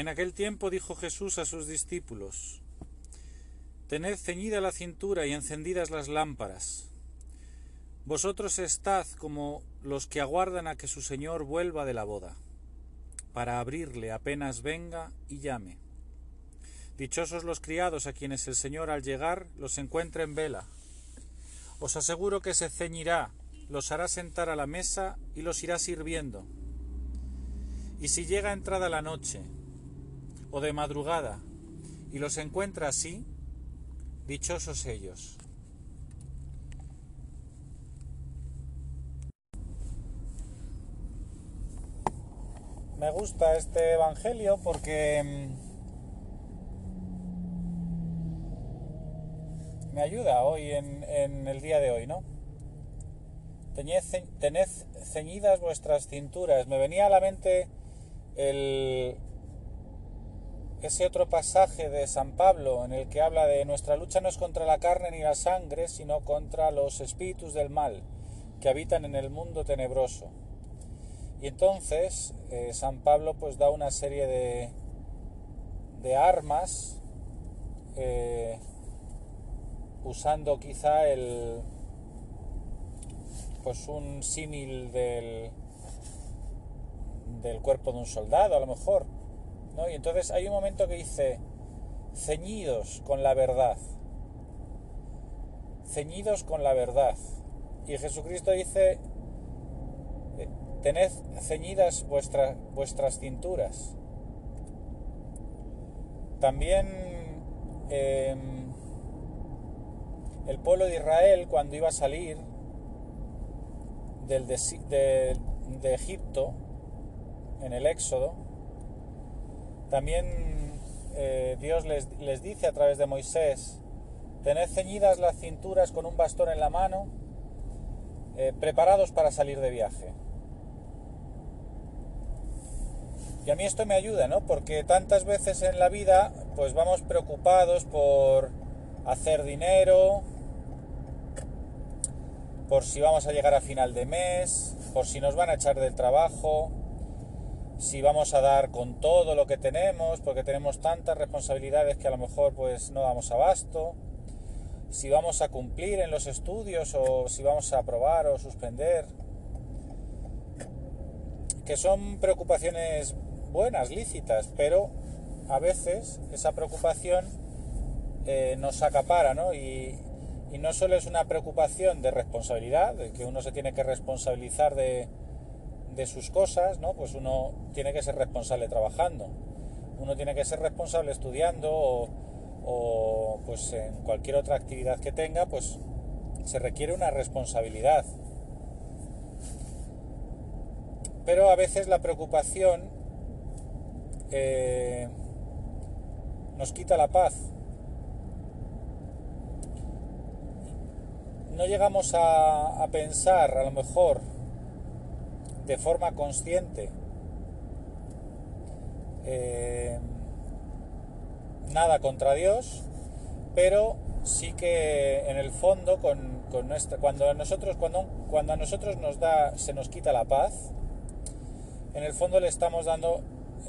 En aquel tiempo dijo Jesús a sus discípulos, Tened ceñida la cintura y encendidas las lámparas. Vosotros estad como los que aguardan a que su Señor vuelva de la boda, para abrirle apenas venga y llame. Dichosos los criados a quienes el Señor al llegar los encuentre en vela. Os aseguro que se ceñirá, los hará sentar a la mesa y los irá sirviendo. Y si llega entrada la noche, o de madrugada, y los encuentra así, dichosos ellos. Me gusta este Evangelio porque mm, me ayuda hoy en, en el día de hoy, ¿no? Tened, tened ceñidas vuestras cinturas. Me venía a la mente el, ese otro pasaje de San Pablo en el que habla de nuestra lucha no es contra la carne ni la sangre, sino contra los espíritus del mal que habitan en el mundo tenebroso. Y entonces eh, San Pablo pues da una serie de, de armas eh, usando quizá el pues un símil del, del cuerpo de un soldado a lo mejor ¿no? y entonces hay un momento que dice ceñidos con la verdad ceñidos con la verdad y Jesucristo dice tened ceñidas vuestras cinturas. También em, el pueblo de Israel cuando iba a salir del de, de, Egipto en el Éxodo, también eh, Dios les, dice a través de Moisés, tened ceñidas las cinturas con un bastón en la mano, eh, preparados para salir de viaje. Y a mí esto me ayuda, ¿no? Porque tantas veces en la vida pues vamos preocupados por hacer dinero, por si vamos a llegar a final de mes, por si nos van a echar del trabajo, si vamos a dar con todo lo que tenemos, porque tenemos tantas responsabilidades que a lo mejor pues no damos abasto, si vamos a cumplir en los estudios o si vamos a aprobar o suspender, que son preocupaciones buenas, lícitas, pero a veces esa preocupación eh, nos acapara, ¿no? Y, no solo es una preocupación de responsabilidad, de que uno se tiene que responsabilizar de, de sus cosas, ¿no? Pues uno tiene que ser responsable trabajando, uno tiene que ser responsable estudiando o, pues en cualquier otra actividad que tenga, pues se requiere una responsabilidad. Pero a veces la preocupación eh, nos quita la paz. No llegamos a, pensar, a lo mejor, de forma consciente, eh, nada contra Dios, pero sí que en el fondo cuando a nosotros cuando, a nosotros nos da se nos quita la paz en el fondo le estamos dando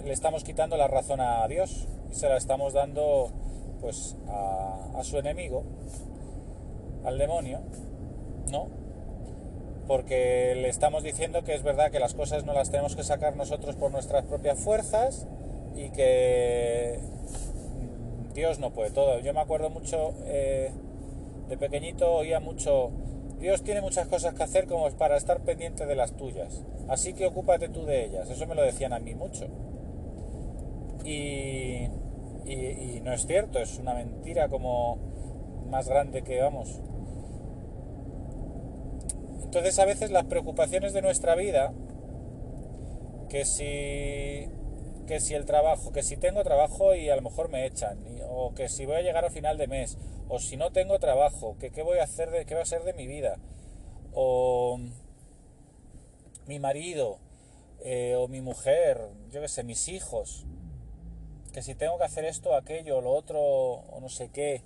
le estamos quitando la razón a Dios y se la estamos dando pues a, su enemigo, al demonio, ¿no? Porque le estamos diciendo que es verdad que las cosas no las tenemos que sacar nosotros por nuestras propias fuerzas y que Dios no puede todo. Yo me acuerdo mucho, eh, de pequeñito oía mucho, Dios tiene muchas cosas que hacer como para estar pendiente de las tuyas, así que ocúpate tú de ellas. Eso me lo decían a mí mucho. Y, no es cierto, es una mentira como más grande que vamos. Entonces a veces las preocupaciones de nuestra vida, que si, que si el trabajo, que si tengo trabajo y a lo mejor me echan, o que si voy a llegar a final de mes, o si no tengo trabajo, que qué voy a hacer, de, qué va a ser de mi vida, o mi marido, eh, o mi mujer, yo qué sé, mis hijos, que si tengo que hacer esto, aquello, lo otro, o no sé qué,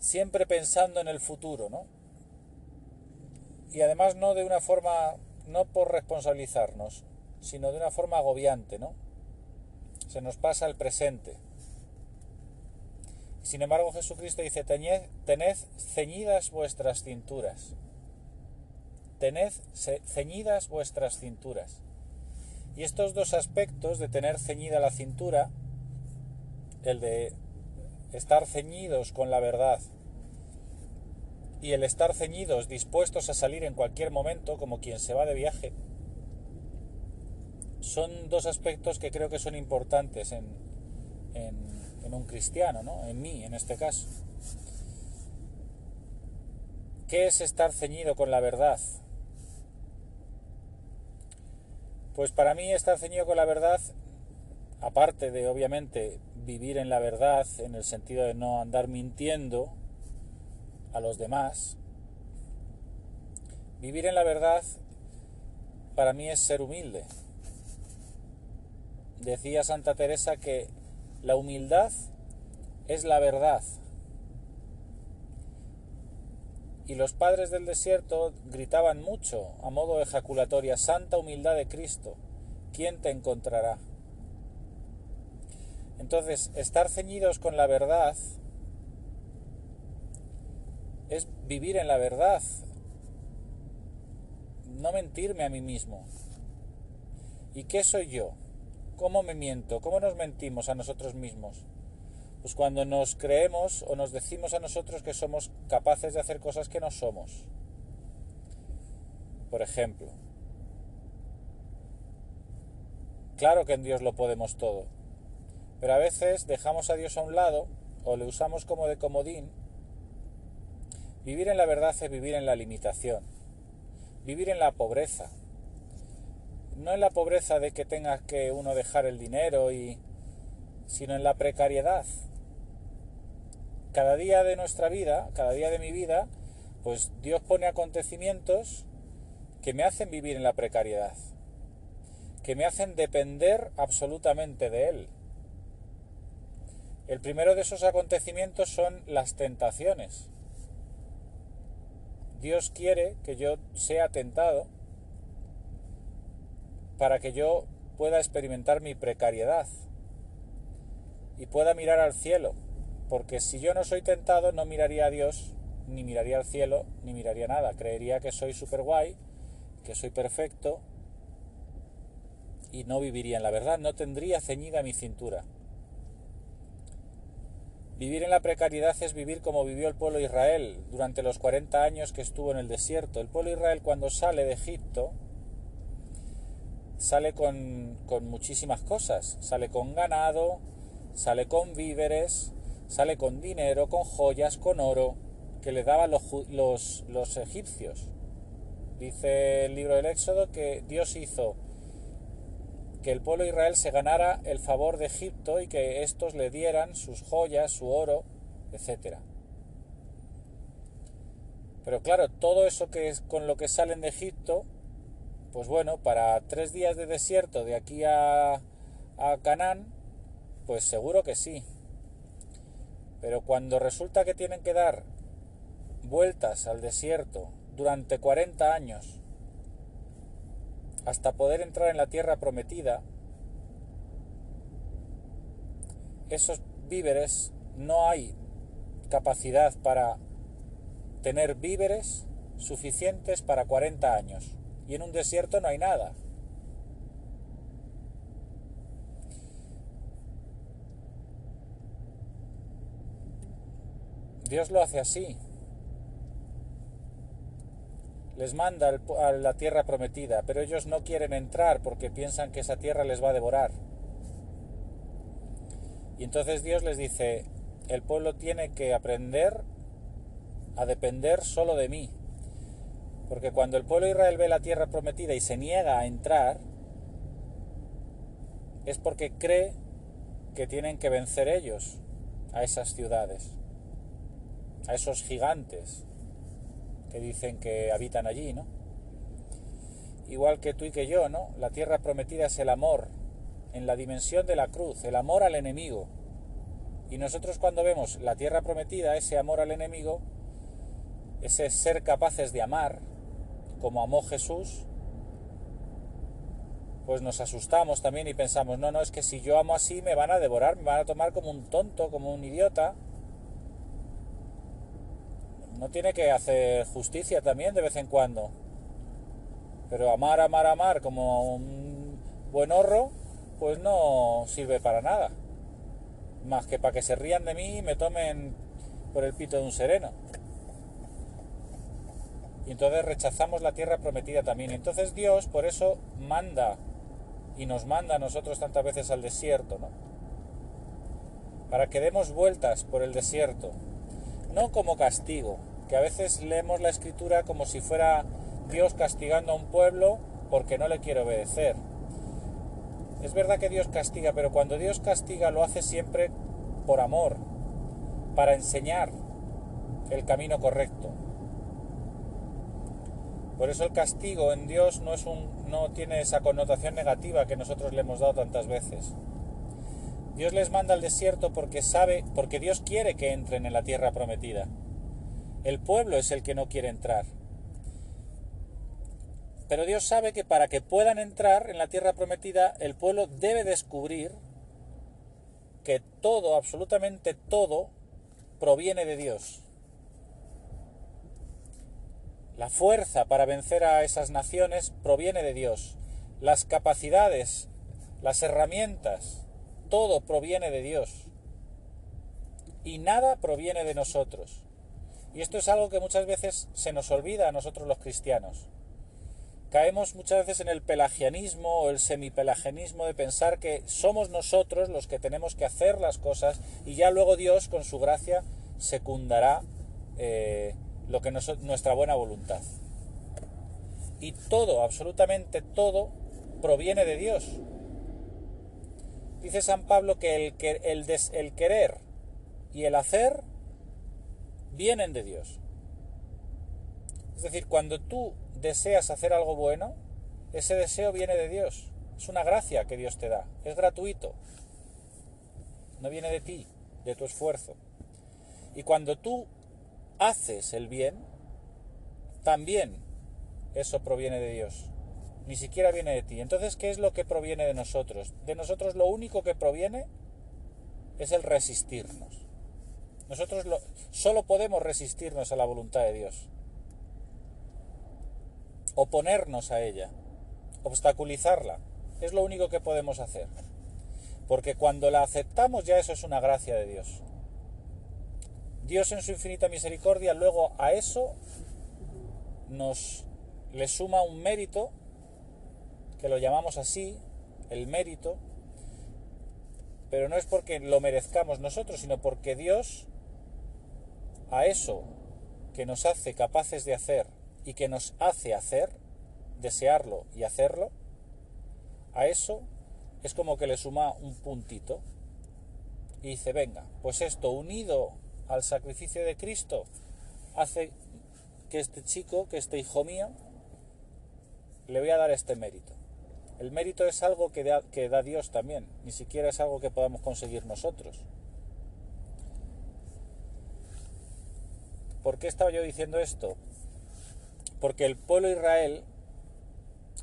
siempre pensando en el futuro, ¿no? Y además no de una forma, no por responsabilizarnos, sino de una forma agobiante, ¿no? se nos pasa el presente. Sin embargo, Jesucristo dice, tened, tened ceñidas vuestras cinturas. Tened ceñidas vuestras cinturas. Y estos dos aspectos de tener ceñida la cintura, el de estar ceñidos con la verdad y el estar ceñidos dispuestos a salir en cualquier momento como quien se va de viaje, son dos aspectos que creo que son importantes en, un cristiano, ¿no? en mí en este caso. ¿Qué es estar ceñido con la verdad? Pues para mí estar ceñido con la verdad, aparte de obviamente vivir en la verdad, en el sentido de no andar mintiendo a los demás, vivir en la verdad para mí es ser humilde. Decía Santa Teresa que la humildad es la verdad. Y los padres del desierto gritaban mucho a modo de ejaculatoria, Santa humildad de Cristo, ¿quién te encontrará? Entonces, estar ceñidos con la verdad es vivir en la verdad, no mentirme a mí mismo. ¿Y qué soy yo? ¿Cómo me miento? ¿Cómo nos mentimos a nosotros mismos? Pues cuando nos creemos o nos decimos a nosotros que somos capaces de hacer cosas que no somos. Por ejemplo, claro que en Dios lo podemos todo, pero a veces dejamos a Dios a un lado o le usamos como de comodín. Vivir en la verdad es vivir en la limitación, vivir en la pobreza, no en la pobreza de que tengas que uno dejar el dinero y sino en la precariedad. Cada día de nuestra vida, cada día de mi vida, pues Dios pone acontecimientos que me hacen vivir en la precariedad, que me hacen depender absolutamente de Él. El primero de esos acontecimientos son las tentaciones. Dios quiere que yo sea tentado para que yo pueda experimentar mi precariedad y pueda mirar al cielo, porque si yo no soy tentado no miraría a Dios, ni miraría al cielo, ni miraría nada, creería que soy super guay, que soy perfecto y no viviría en la verdad, no tendría ceñida mi cintura. Vivir en la precariedad es vivir como vivió el pueblo de Israel durante los 40 años que estuvo en el desierto. El pueblo de Israel cuando sale de Egipto, sale con, muchísimas cosas. Sale con ganado, sale con víveres, sale con dinero, con joyas, con oro, que le daban los, los, los egipcios. Dice el libro del Éxodo que Dios hizo que el pueblo de Israel se ganara el favor de Egipto y que estos le dieran sus joyas, su oro, etc. Pero claro, todo eso que es con lo que salen de Egipto pues bueno, para tres días de desierto de aquí a, a Canaán, pues seguro que sí. Pero cuando resulta que tienen que dar vueltas al desierto durante 40 años hasta poder entrar en la tierra prometida, esos víveres no hay capacidad para tener víveres suficientes para 40 años y en un desierto no hay nada. Dios lo hace así. Les manda a la tierra prometida, pero ellos no quieren entrar porque piensan que esa tierra les va a devorar. Y entonces Dios les dice, el pueblo tiene que aprender a depender solo de mí, porque cuando el pueblo de Israel ve la tierra prometida y se niega a entrar, es porque cree que tienen que vencer ellos a esas ciudades, a esos gigantes que dicen que habitan allí, ¿no? Igual que tú y que yo, ¿no? La tierra prometida es el amor, en la dimensión de la cruz, el amor al enemigo. Y nosotros cuando vemos la tierra prometida, ese amor al enemigo, ese ser capaces de amar, como amó Jesús, pues nos asustamos también y pensamos, no, no, es que si yo amo así me van a devorar, me van a tomar como un tonto, como un idiota. No tiene que hacer justicia también de vez en cuando. Pero amar, amar, amar como un buen horro, pues no sirve para nada. Más que para que se rían de mí y me tomen por el pito de un sereno. Y entonces rechazamos la tierra prometida también. Entonces Dios por eso manda y nos manda a nosotros tantas veces al desierto, ¿no? Para que demos vueltas por el desierto, no como castigo, que a veces leemos la escritura como si fuera Dios castigando a un pueblo porque no le quiere obedecer. Es verdad que Dios castiga, pero cuando Dios castiga lo hace siempre por amor, para enseñar el camino correcto. Por eso el castigo en Dios no, es un, no tiene esa connotación negativa que nosotros le hemos dado tantas veces. Dios les manda al desierto porque sabe, porque Dios quiere que entren en la tierra prometida. El pueblo es el que no quiere entrar. Pero Dios sabe que para que puedan entrar en la tierra prometida, el pueblo debe descubrir que todo, absolutamente todo, proviene de Dios. La fuerza para vencer a esas naciones proviene de Dios. Las capacidades, las herramientas, todo proviene de Dios. Y nada proviene de nosotros. Y esto es algo que muchas veces se nos olvida a nosotros los cristianos. Caemos muchas veces en el pelagianismo o el semipelagianismo de pensar que somos nosotros los que tenemos que hacer las cosas y ya luego Dios con su gracia secundará eh, lo que nuestra buena voluntad. Y todo, absolutamente todo, proviene de Dios. Dice San Pablo que el, el, el querer y el hacer vienen de Dios. Es decir, cuando tú deseas hacer algo bueno, ese deseo viene de Dios. Es una gracia que Dios te da. Es gratuito. No viene de ti, de tu esfuerzo. Y cuando tú haces el bien, también eso proviene de Dios. Ni siquiera viene de ti. Entonces, ¿qué es lo que proviene de nosotros? De nosotros lo único que proviene es el resistirnos. Nosotros lo, solo podemos resistirnos a la voluntad de Dios. Oponernos a ella. Obstaculizarla. Es lo único que podemos hacer. Porque cuando la aceptamos ya eso es una gracia de Dios. Dios en su infinita misericordia luego a eso nos le suma un mérito, que lo llamamos así, el mérito, pero no es porque lo merezcamos nosotros, sino porque Dios a eso que nos hace capaces de hacer y que nos hace hacer, desearlo y hacerlo, a eso es como que le suma un puntito y dice, venga, pues esto unido al sacrificio de Cristo hace que este chico, que este hijo mío, le voy a dar este mérito. El mérito es algo que da, que da Dios también, ni siquiera es algo que podamos conseguir nosotros. ¿Por qué estaba yo diciendo esto? Porque el pueblo Israel,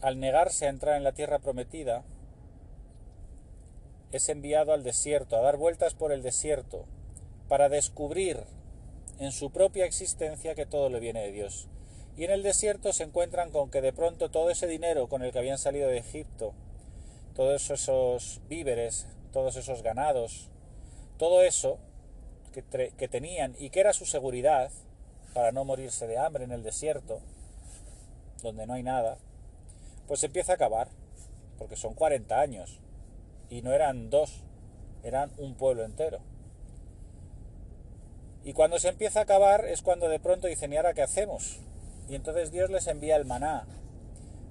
al negarse a entrar en la tierra prometida, es enviado al desierto, a dar vueltas por el desierto, para descubrir en su propia existencia que todo le viene de Dios. Y en el desierto se encuentran con que de pronto todo ese dinero con el que habían salido de Egipto, todos esos víveres, todos esos ganados, todo eso que, que tenían y que era su seguridad para no morirse de hambre en el desierto, donde no hay nada, pues empieza a acabar, porque son 40 años, y no eran dos, eran un pueblo entero. Y cuando se empieza a acabar es cuando de pronto dicen, ¿y ahora qué hacemos? Y entonces Dios les envía el maná.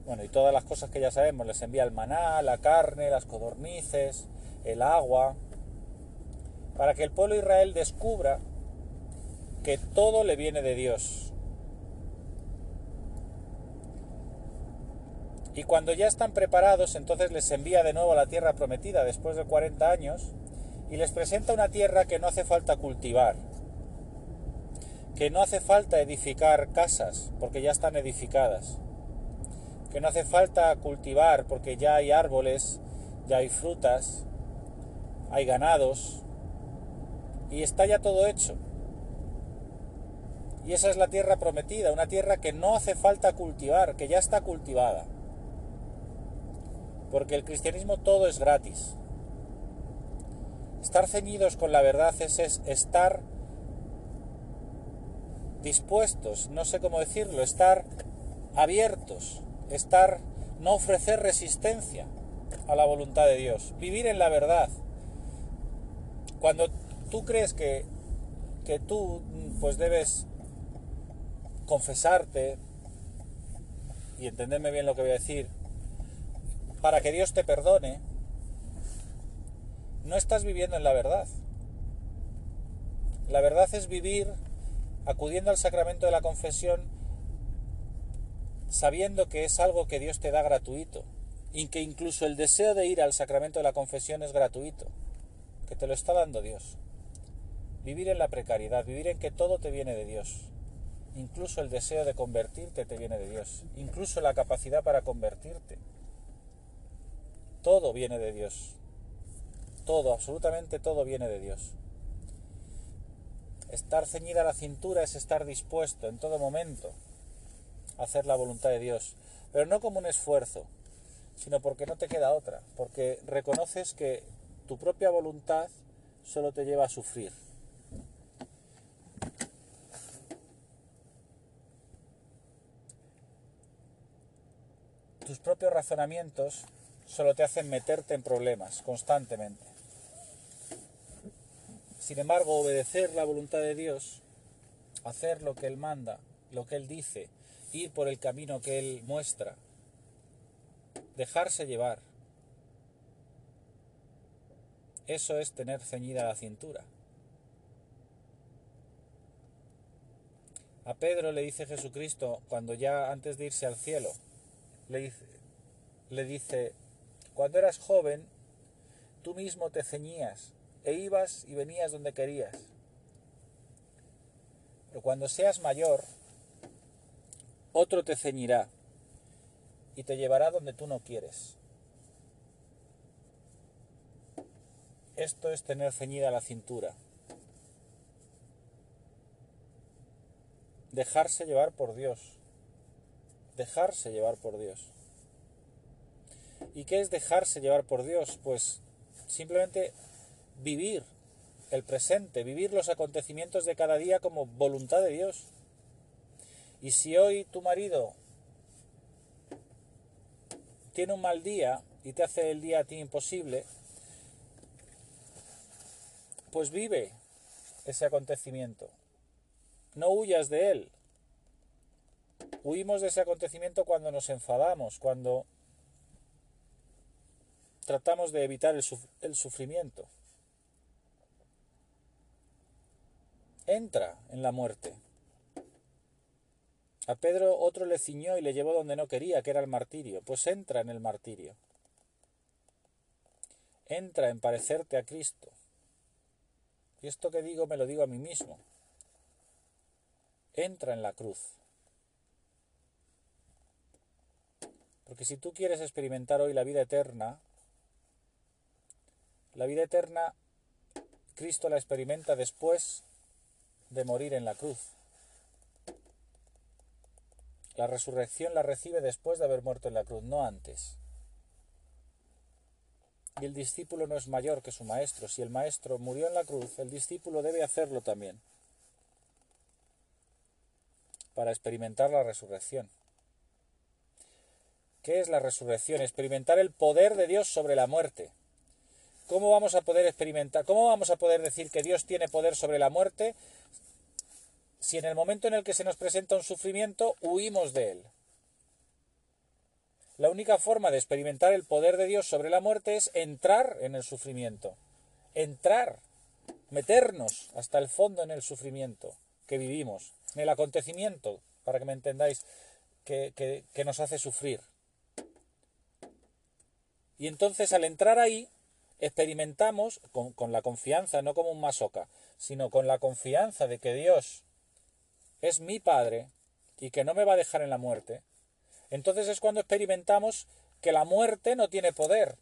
Bueno, y todas las cosas que ya sabemos, les envía el maná, la carne, las codornices, el agua, para que el pueblo Israel descubra que todo le viene de Dios. Y cuando ya están preparados, entonces les envía de nuevo a la tierra prometida después de 40 años y les presenta una tierra que no hace falta cultivar, que no hace falta edificar casas, porque ya están edificadas. que no hace falta cultivar porque ya hay árboles, ya hay frutas, hay ganados y está ya todo hecho. Y esa es la tierra prometida, una tierra que no hace falta cultivar, que ya está cultivada. Porque el cristianismo todo es gratis. Estar ceñidos con la verdad es, es estar dispuestos, no sé cómo decirlo, estar abiertos, estar, no ofrecer resistencia a la voluntad de Dios, vivir en la verdad. Cuando tú crees que, que tú pues debes confesarte y entenderme bien lo que voy a decir, para que Dios te perdone, no estás viviendo en la verdad. La verdad es vivir acudiendo al sacramento de la confesión sabiendo que es algo que Dios te da gratuito y que incluso el deseo de ir al sacramento de la confesión es gratuito, que te lo está dando Dios. Vivir en la precariedad, vivir en que todo te viene de Dios. Incluso el deseo de convertirte te viene de Dios. Incluso la capacidad para convertirte. Todo viene de Dios. Todo, absolutamente todo viene de Dios. Estar ceñida a la cintura es estar dispuesto en todo momento a hacer la voluntad de Dios. Pero no como un esfuerzo, sino porque no te queda otra. Porque reconoces que tu propia voluntad solo te lleva a sufrir. Tus propios razonamientos solo te hacen meterte en problemas constantemente. Sin embargo, obedecer la voluntad de Dios, hacer lo que Él manda, lo que Él dice, ir por el camino que Él muestra, dejarse llevar, eso es tener ceñida la cintura. A Pedro le dice Jesucristo cuando ya antes de irse al cielo, le dice, le dice, cuando eras joven, tú mismo te ceñías e ibas y venías donde querías. Pero cuando seas mayor, otro te ceñirá y te llevará donde tú no quieres. Esto es tener ceñida la cintura. Dejarse llevar por Dios dejarse llevar por Dios. ¿Y qué es dejarse llevar por Dios? Pues simplemente vivir el presente, vivir los acontecimientos de cada día como voluntad de Dios. Y si hoy tu marido tiene un mal día y te hace el día a ti imposible, pues vive ese acontecimiento. No huyas de él, Huimos de ese acontecimiento cuando nos enfadamos, cuando tratamos de evitar el, sufrimiento. Entra en la muerte. A Pedro otro le ciñó y le llevó donde no quería, que era el martirio. Pues entra en el martirio. Entra en parecerte a Cristo. Y esto que digo me lo digo a mí mismo. Entra en la cruz. Porque si tú quieres experimentar hoy la vida eterna, la vida eterna Cristo la experimenta después de morir en la cruz. La resurrección la recibe después de haber muerto en la cruz, no antes. Y el discípulo no es mayor que su maestro. Si el maestro murió en la cruz, el discípulo debe hacerlo también para experimentar la resurrección. ¿Qué es la resurrección? Experimentar el poder de Dios sobre la muerte. ¿Cómo vamos a poder experimentar, cómo vamos a poder decir que Dios tiene poder sobre la muerte si en el momento en el que se nos presenta un sufrimiento huimos de él? La única forma de experimentar el poder de Dios sobre la muerte es entrar en el sufrimiento, entrar, meternos hasta el fondo en el sufrimiento que vivimos, en el acontecimiento, para que me entendáis, que, que nos hace sufrir. Y entonces al entrar ahí, experimentamos con, la confianza, no como un masoca, sino con la confianza de que Dios es mi Padre y que no me va a dejar en la muerte, entonces es cuando experimentamos que la muerte no tiene poder,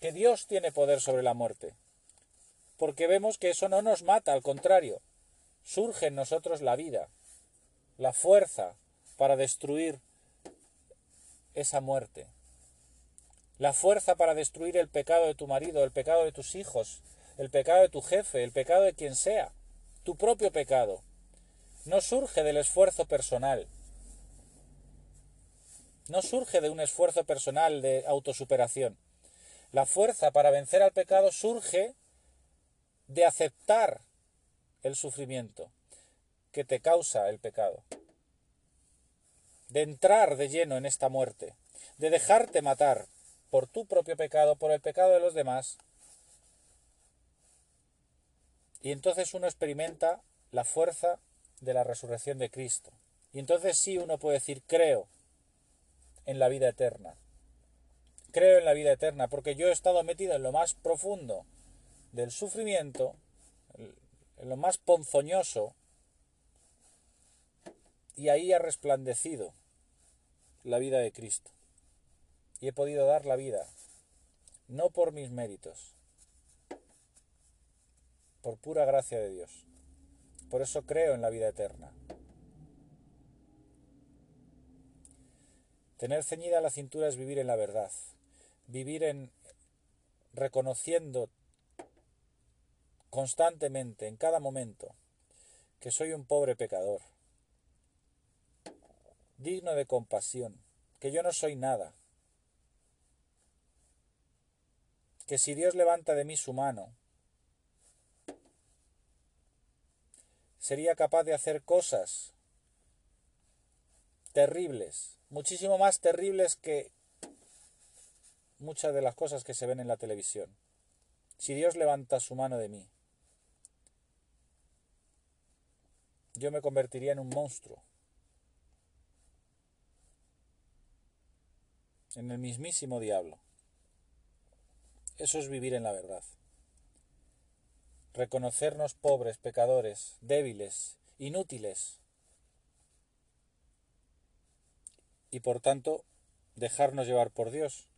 que Dios tiene poder sobre la muerte, porque vemos que eso no nos mata, al contrario, surge en nosotros la vida, la fuerza para destruir esa muerte, la fuerza para destruir el pecado de tu marido, el pecado de tus hijos, el pecado de tu jefe, el pecado de quien sea, tu propio pecado, no surge del esfuerzo personal, no surge de un esfuerzo personal de autosuperación. La fuerza para vencer al pecado surge de aceptar el sufrimiento que te causa el pecado, de entrar de lleno en esta muerte, de dejarte matar por tu propio pecado, por el pecado de los demás. Y entonces uno experimenta la fuerza de la resurrección de Cristo. Y entonces sí uno puede decir, creo en la vida eterna. Creo en la vida eterna porque yo he estado metido en lo más profundo del sufrimiento, en lo más ponzoñoso, y ahí ha resplandecido la vida de Cristo. Y he podido dar la vida, no por mis méritos, por pura gracia de Dios. Por eso creo en la vida eterna. Tener ceñida la cintura es vivir en la verdad, vivir en reconociendo constantemente, en cada momento, que soy un pobre pecador, digno de compasión, que yo no soy nada, que si Dios levanta de mí su mano, sería capaz de hacer cosas terribles, muchísimo más terribles que muchas de las cosas que se ven en la televisión. Si Dios levanta su mano de mí, yo me convertiría en un monstruo. En el mismísimo diablo. Eso es vivir en la verdad. Reconocernos pobres, pecadores, débiles, inútiles. Y por tanto, dejarnos llevar por Dios.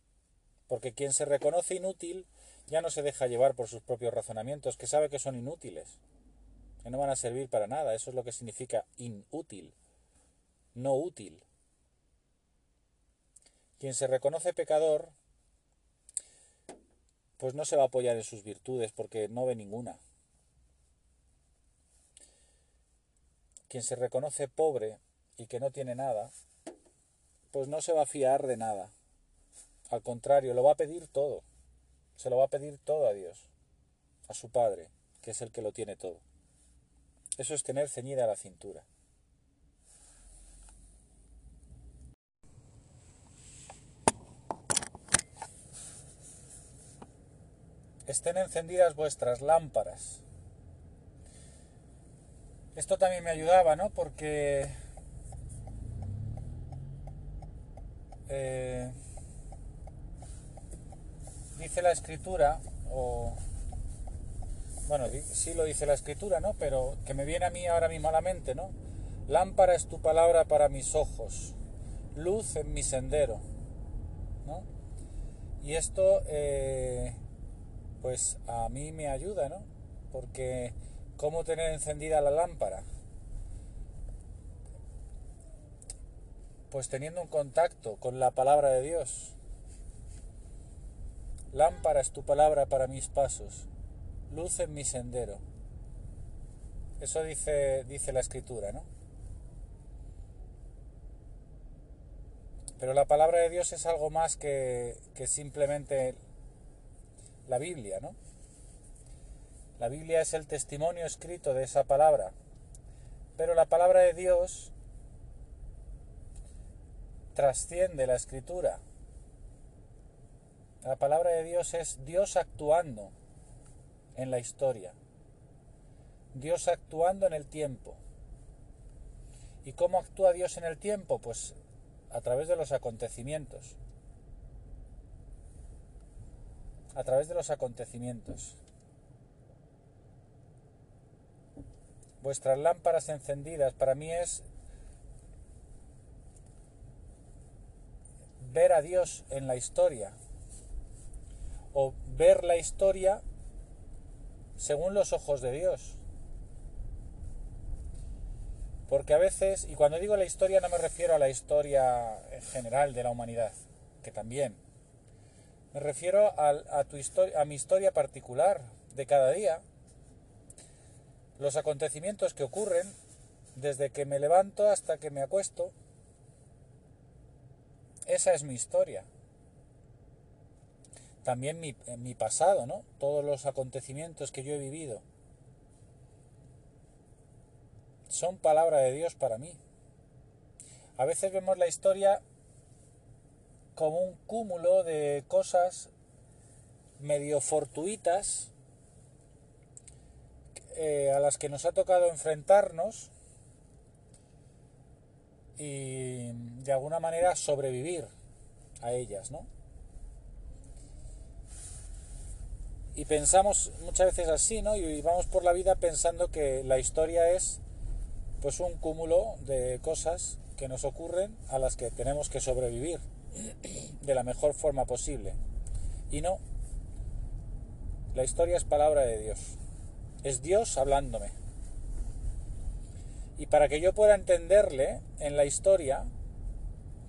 Porque quien se reconoce inútil ya no se deja llevar por sus propios razonamientos, que sabe que son inútiles que no van a servir para nada. Eso es lo que significa inútil, no útil. Quien se reconoce pecador, pues no se va a apoyar en sus virtudes porque no ve ninguna. Quien se reconoce pobre y que no tiene nada, pues no se va a fiar de nada. Al contrario, lo va a pedir todo. Se lo va a pedir todo a Dios, a su Padre, que es el que lo tiene todo. Eso es tener ceñida la cintura. Estén encendidas vuestras lámparas. Esto también me ayudaba, ¿no? Porque eh, dice la escritura, o bueno, sí lo dice la escritura, ¿no? Pero que me viene a mí ahora mismo a la mente, ¿no? Lámpara es tu palabra para mis ojos, luz en mi sendero, ¿no? Y esto, eh, pues a mí me ayuda, ¿no? Porque ¿cómo tener encendida la lámpara? Pues teniendo un contacto con la palabra de Dios. Lámpara es tu palabra para mis pasos, luz en mi sendero. Eso dice, dice la escritura, ¿no? Pero la palabra de Dios es algo más que, que simplemente la Biblia, ¿no? La Biblia es el testimonio escrito de esa palabra. Pero la palabra de Dios trasciende la escritura. La palabra de Dios es Dios actuando en la historia. Dios actuando en el tiempo. ¿Y cómo actúa Dios en el tiempo? Pues a través de los acontecimientos. A través de los acontecimientos. Vuestras lámparas encendidas para mí es ver a Dios en la historia o ver la historia según los ojos de Dios. Porque a veces, y cuando digo la historia no me refiero a la historia general de la humanidad, que también. Me refiero a, tu historia, a mi historia particular de cada día, los acontecimientos que ocurren desde que me levanto hasta que me acuesto. Esa es mi historia. También mi, mi pasado, ¿no? Todos los acontecimientos que yo he vivido son palabra de Dios para mí. A veces vemos la historia como un cúmulo de cosas medio fortuitas eh, a las que nos ha tocado enfrentarnos y de alguna manera sobrevivir a ellas, ¿no? Y pensamos muchas veces así, ¿no? Y vamos por la vida pensando que la historia es pues un cúmulo de cosas que nos ocurren a las que tenemos que sobrevivir de la mejor forma posible. Y no, la historia es palabra de Dios. Es Dios hablándome. Y para que yo pueda entenderle en la historia,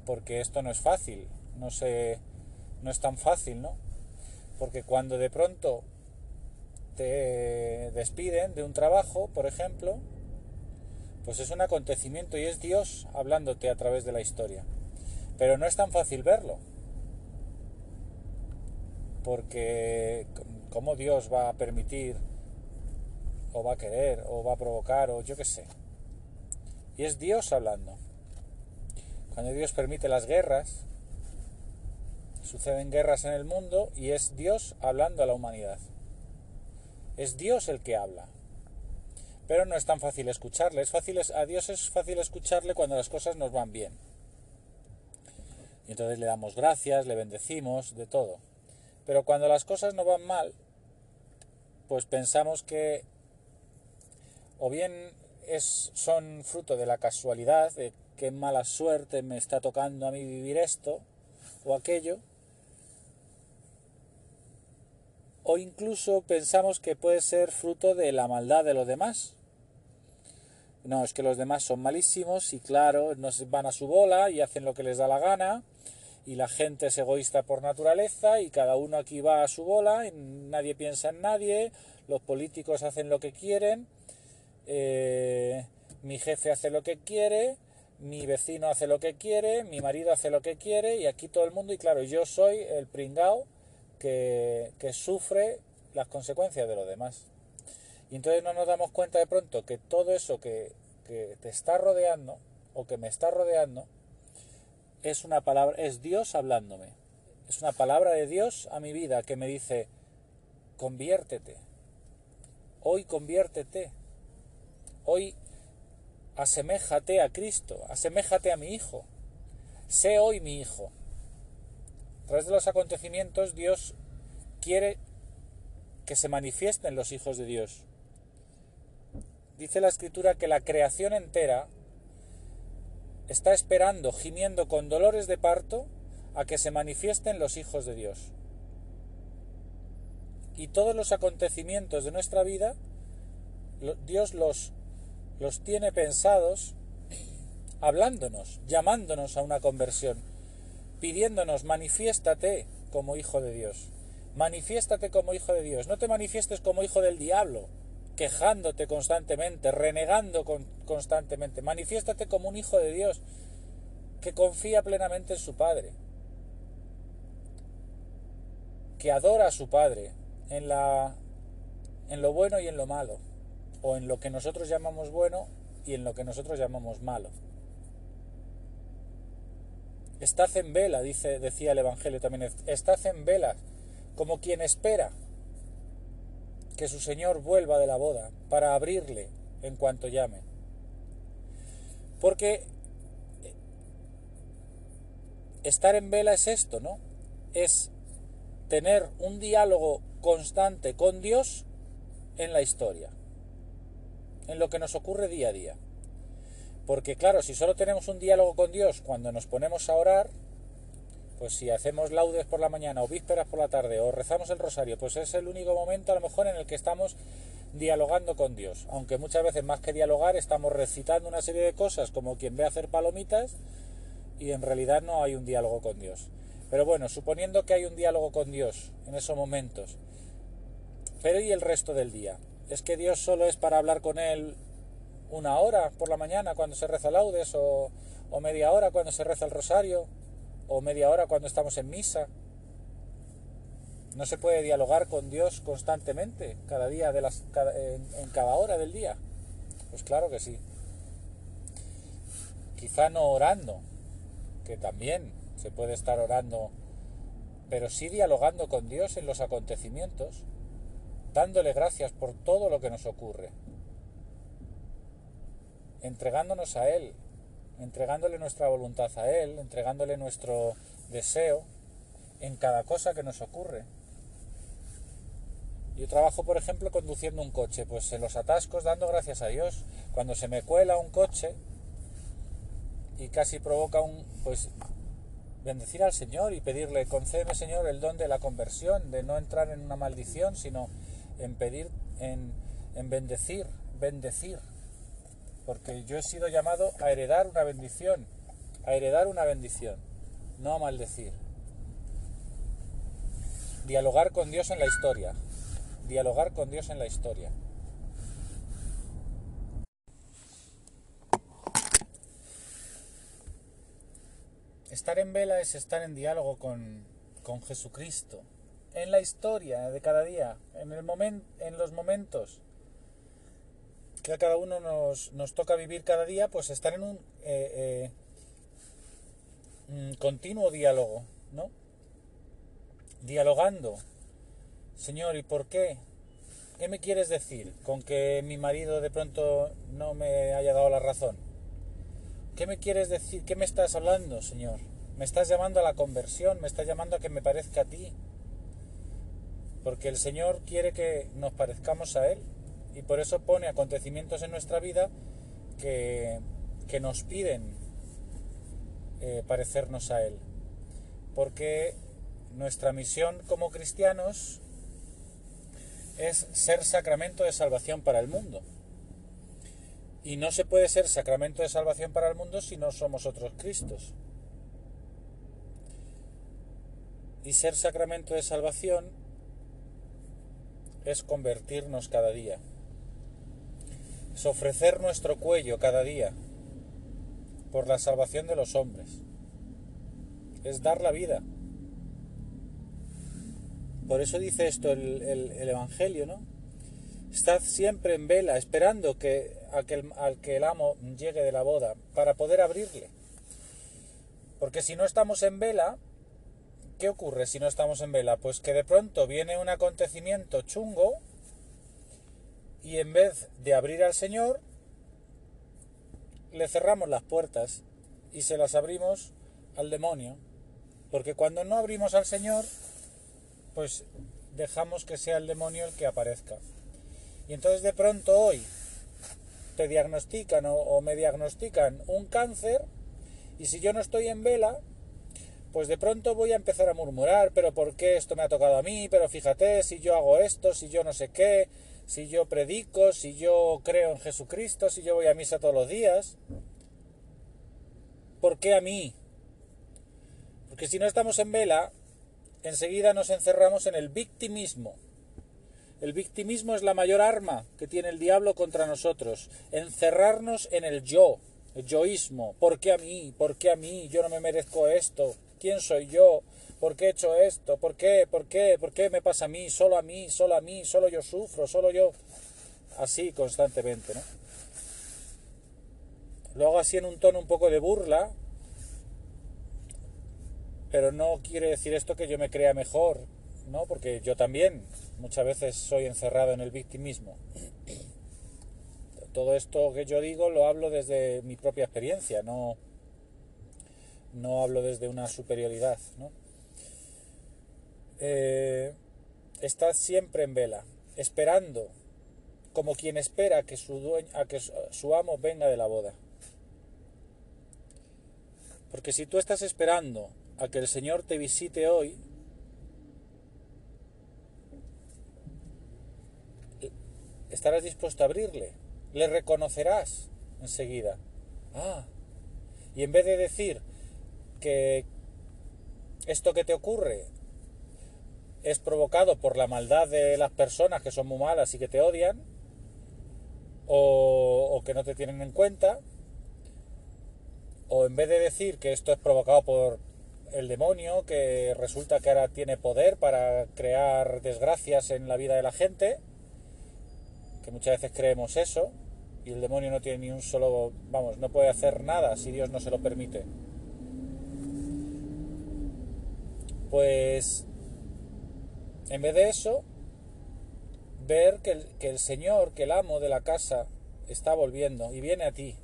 porque esto no es fácil, no sé, no es tan fácil, ¿no? Porque cuando de pronto te despiden de un trabajo, por ejemplo, pues es un acontecimiento y es Dios hablándote a través de la historia. Pero no es tan fácil verlo. Porque ¿cómo Dios va a permitir o va a querer o va a provocar o yo qué sé? Y es Dios hablando. Cuando Dios permite las guerras, suceden guerras en el mundo y es Dios hablando a la humanidad. Es Dios el que habla pero no es tan fácil escucharle. Es fácil, a Dios es fácil escucharle cuando las cosas nos van bien. Y entonces le damos gracias, le bendecimos, de todo. Pero cuando las cosas no van mal, pues pensamos que o bien es, son fruto de la casualidad, de qué mala suerte me está tocando a mí vivir esto o aquello, o incluso pensamos que puede ser fruto de la maldad de los demás, no, es que los demás son malísimos y claro, no van a su bola y hacen lo que les da la gana y la gente es egoísta por naturaleza y cada uno aquí va a su bola y nadie piensa en nadie, los políticos hacen lo que quieren, eh, mi jefe hace lo que quiere, mi vecino hace lo que quiere, mi marido hace lo que quiere y aquí todo el mundo y claro, yo soy el pringao que, que sufre las consecuencias de los demás. Y entonces no nos damos cuenta de pronto que todo eso que, te está rodeando o que me está rodeando es una palabra, es Dios hablándome. Es una palabra de Dios a mi vida que me dice, conviértete. Hoy conviértete. Hoy aseméjate a Cristo, aseméjate a mi Hijo. Sé hoy mi Hijo. A través de los acontecimientos Dios quiere que se manifiesten los hijos de Dios dice la escritura que la creación entera está esperando, gimiendo con dolores de parto, a que se manifiesten los hijos de Dios. Y todos los acontecimientos de nuestra vida, Dios los, los tiene pensados hablándonos, llamándonos a una conversión, pidiéndonos, manifiéstate como hijo de Dios. Manifiéstate como hijo de Dios. No te manifiestes como hijo del diablo, quejándote constantemente, renegando constantemente. Manifiéstate como un hijo de Dios que confía plenamente en su Padre, que adora a su Padre en, la, en lo bueno y en lo malo, o en lo que nosotros llamamos bueno y en lo que nosotros llamamos malo. Estad en vela, dice, decía el Evangelio también, estad en vela, como quien espera que su señor vuelva de la boda para abrirle en cuanto llame. Porque estar en vela es esto, ¿no? Es tener un diálogo constante con Dios en la historia, en lo que nos ocurre día a día. Porque claro, si solo tenemos un diálogo con Dios cuando nos ponemos a orar, Pues si hacemos laudes por la mañana o vísperas por la tarde o rezamos el rosario, pues es el único momento a lo mejor en el que estamos dialogando con Dios. Aunque muchas veces más que dialogar estamos recitando una serie de cosas como quien ve hacer palomitas y en realidad no hay un diálogo con Dios. Pero bueno, suponiendo que hay un diálogo con Dios en esos momentos, pero ¿y el resto del día? ¿Es que Dios solo es para hablar con Él una hora por la mañana cuando se reza laudes o, o media hora cuando se reza el rosario o media hora cuando estamos en misa? ¿No se puede dialogar con Dios constantemente, cada día, de las, en, cada hora del día? Pues claro que sí. Quizá no orando, que también se puede estar orando, pero sí dialogando con Dios en los acontecimientos, dándole gracias por todo lo que nos ocurre, entregándonos a Él, entregándole nuestra voluntad a Él, entregándole nuestro deseo en cada cosa que nos ocurre. Yo trabajo, por ejemplo, conduciendo un coche, pues en los atascos dando gracias a Dios. Cuando se me cuela un coche y casi provoca un, pues bendecir al Señor y pedirle, concédeme Señor el don de la conversión, de no entrar en una maldición, sino en pedir, en, en bendecir, bendecir. Porque yo he sido llamado a heredar una bendición, a heredar una bendición, no a maldecir. Dialogar con Dios en la historia, dialogar con Dios en la historia. Estar en vela es estar en diálogo con, con Jesucristo, en la historia de cada día, en, el momento en los momentos que a cada uno nos, nos, toca vivir cada día, pues estar en un eh, eh, continuo diálogo, ¿no? Dialogando Señor, ¿y por qué? ¿Qué me quieres decir con que mi marido de pronto no me haya dado la razón? ¿Qué me quieres decir? ¿Qué me estás hablando, Señor? ¿Me estás llamando a la conversión? ¿Me estás llamando a que me parezca a ti? Porque el Señor quiere que nos parezcamos a Él y por eso pone acontecimientos en nuestra vida que, que nos piden eh, parecernos a Él. Porque nuestra misión como cristianos es ser sacramento de salvación para el mundo. Y no se puede ser sacramento de salvación para el mundo si no somos otros Cristos. Y ser sacramento de salvación es convertirnos cada día. Es ofrecer nuestro cuello cada día por la salvación de los hombres. Es dar la vida. Por eso dice esto el, Evangelio, ¿no? Estad siempre en vela, esperando que, al que el amo llegue de la boda, para poder abrirle. Porque si no estamos en vela, ¿qué ocurre si no estamos en vela? Pues que de pronto viene un acontecimiento chungo y en vez de abrir al Señor, le cerramos las puertas y se las abrimos al demonio. Porque cuando no abrimos al Señor, pues dejamos que sea el demonio el que aparezca. Y entonces de pronto hoy te diagnostican o, me diagnostican un cáncer y si yo no estoy en vela, pues de pronto voy a empezar a murmurar, pero ¿por qué esto me ha tocado a mí? Pero fíjate, si yo hago esto, si yo no sé qué, si yo predico, si yo creo en Jesucristo, si yo voy a misa todos los días. ¿Por qué a mí? Porque si no estamos en vela, enseguida nos encerramos en el victimismo. El victimismo es la mayor arma que tiene el diablo contra nosotros. Encerrarnos en el yo, el yoísmo. ¿Por qué a mí? ¿Por qué a mí? Yo no me merezco esto. ¿Quién soy yo? ¿Por qué he hecho esto? ¿Por qué? ¿Por qué? ¿Por qué me pasa a mí? Solo a mí, solo a mí, solo yo sufro, solo yo. Así constantemente, ¿no? Lo hago así en un tono un poco de burla, pero no quiere decir esto que yo me crea mejor, ¿no? Porque yo también muchas veces soy encerrado en el victimismo. Todo esto que yo digo lo hablo desde mi propia experiencia, no, no hablo desde una superioridad, ¿no? Eh, estad siempre en vela, esperando, como quien espera que su, dueño, a que su amo venga de la boda. Porque si tú estás esperando a que el Señor te visite hoy, estarás dispuesto a abrirle, le reconocerás enseguida. Ah, y en vez de decir que esto que te ocurre es provocado por la maldad de las personas que son muy malas y que te odian, o, que no te tienen en cuenta, o en vez de decir que esto es provocado por el demonio, que resulta que ahora tiene poder para crear desgracias en la vida de la gente, que muchas veces creemos eso, y el demonio no tiene ni un solo, vamos, no puede hacer nada si Dios no se lo permite. Pues en vez de eso, ver que el, que el Señor, que el amo de la casa, está volviendo y viene a ti.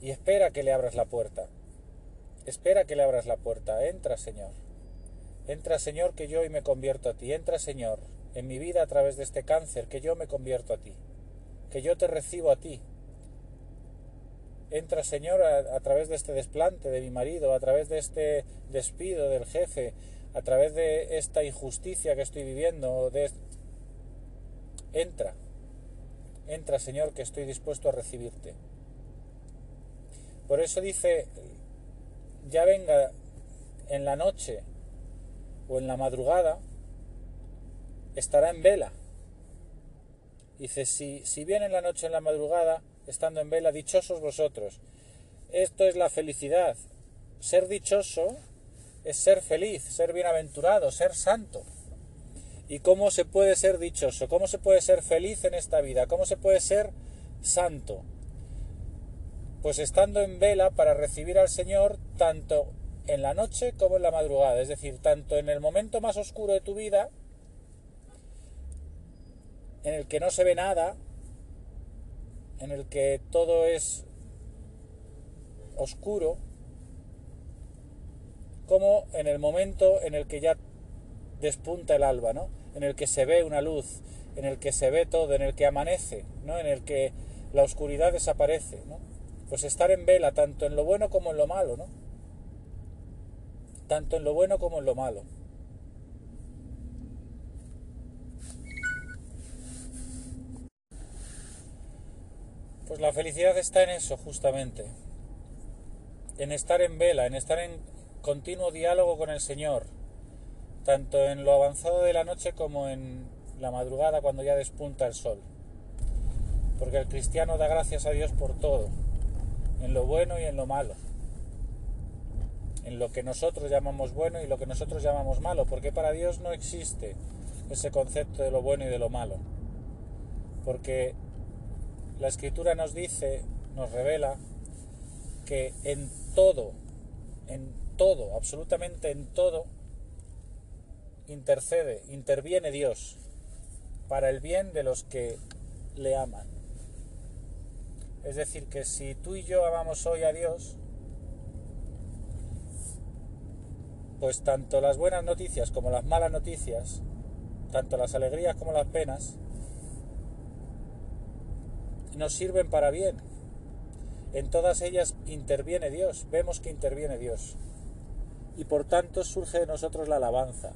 Y espera que le abras la puerta. Espera que le abras la puerta. Entra, Señor. Entra, Señor, que yo hoy me convierto a ti. Entra, Señor, en mi vida a través de este cáncer, que yo me convierto a ti. Que yo te recibo a ti. Entra, Señor, a, a través de este desplante de mi marido, a través de este despido del jefe, a través de esta injusticia que estoy viviendo, de... entra, entra Señor que estoy dispuesto a recibirte. Por eso dice, ya venga en la noche o en la madrugada, estará en vela. Dice, si, si viene en la noche en la madrugada, estando en vela, dichosos vosotros. Esto es la felicidad. Ser dichoso es ser feliz, ser bienaventurado, ser santo. ¿Y cómo se puede ser dichoso? ¿Cómo se puede ser feliz en esta vida? ¿Cómo se puede ser santo? Pues estando en vela para recibir al Señor tanto en la noche como en la madrugada, es decir, tanto en el momento más oscuro de tu vida, en el que no se ve nada, en el que todo es oscuro, como en el momento en el que ya despunta el alba, ¿no? En el que se ve una luz, en el que se ve todo, en el que amanece, ¿no? En el que la oscuridad desaparece, ¿no? Pues estar en vela tanto en lo bueno como en lo malo, ¿no? Tanto en lo bueno como en lo malo. Pues la felicidad está en eso, justamente. En estar en vela, en estar en continuo diálogo con el Señor, tanto en lo avanzado de la noche como en la madrugada cuando ya despunta el sol. Porque el cristiano da gracias a Dios por todo, en lo bueno y en lo malo. En lo que nosotros llamamos bueno y lo que nosotros llamamos malo, porque para Dios no existe ese concepto de lo bueno y de lo malo. Porque la escritura nos dice, nos revela, que en todo, en todo, absolutamente en todo, intercede, interviene Dios para el bien de los que le aman. Es decir, que si tú y yo amamos hoy a Dios, pues tanto las buenas noticias como las malas noticias, tanto las alegrías como las penas, nos sirven para bien. En todas ellas interviene Dios, vemos que interviene Dios y por tanto surge de nosotros la alabanza,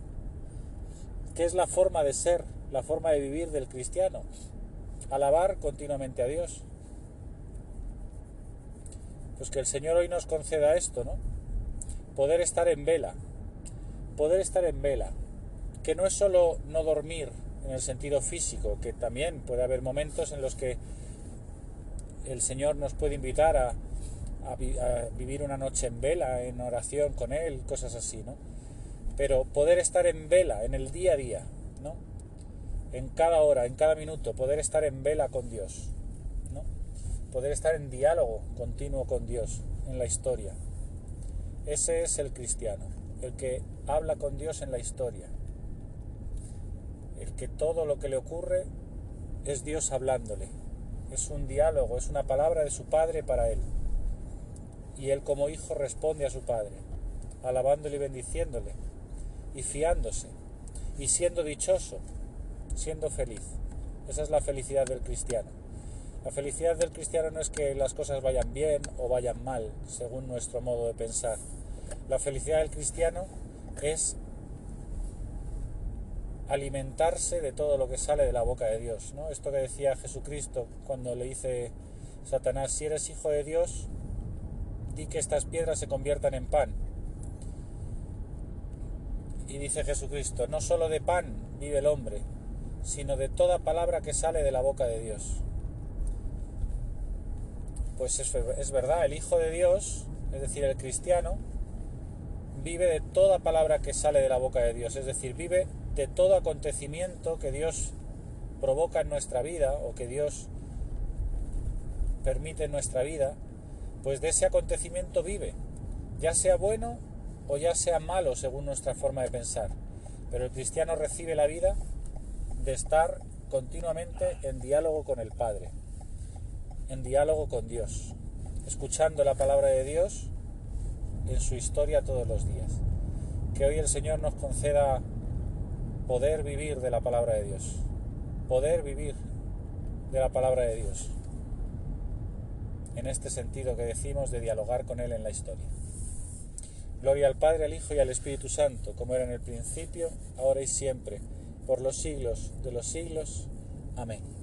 que es la forma de ser, la forma de vivir del cristiano, alabar continuamente a Dios. Pues que el Señor hoy nos conceda esto, ¿no? Poder estar en vela, poder estar en vela, que no es solo no dormir en el sentido físico, que también puede haber momentos en los que el Señor nos puede invitar a, a, vivir una noche en vela, en oración con Él, cosas así, ¿no? Pero poder estar en vela en el día a día, ¿no? En cada hora, en cada minuto, poder estar en vela con Dios, ¿no? Poder estar en diálogo continuo con Dios en la historia. Ese es el cristiano, el que habla con Dios en la historia. El que todo lo que le ocurre es Dios hablándole. Es un diálogo, es una palabra de su Padre para él y él como hijo responde a su padre, alabándole y bendiciéndole, y fiándose, y siendo dichoso, siendo feliz. Esa es la felicidad del cristiano. La felicidad del cristiano no es que las cosas vayan bien o vayan mal, según nuestro modo de pensar. La felicidad del cristiano es alimentarse de todo lo que sale de la boca de Dios. ¿no? Esto que decía Jesucristo cuando le dice Satanás, si eres hijo de Dios, di que estas piedras se conviertan en pan. Y dice Jesucristo, no solo de pan vive el hombre, sino de toda palabra que sale de la boca de Dios. Pues es, es verdad, el Hijo de Dios, es decir, el cristiano, vive de toda palabra que sale de la boca de Dios, es decir, vive de todo acontecimiento que Dios provoca en nuestra vida o que Dios permite en nuestra vida, pues de ese acontecimiento vive, ya sea bueno o ya sea malo según nuestra forma de pensar. Pero el cristiano recibe la vida de estar continuamente en diálogo con el Padre, en diálogo con Dios, escuchando la palabra de Dios en su historia todos los días. Que hoy el Señor nos conceda poder vivir de la palabra de Dios, poder vivir de la palabra de Dios, en este sentido que decimos de dialogar con Él en la historia. Gloria al Padre, al Hijo y al Espíritu Santo, como era en el principio, ahora y siempre, por los siglos de los siglos. Amén.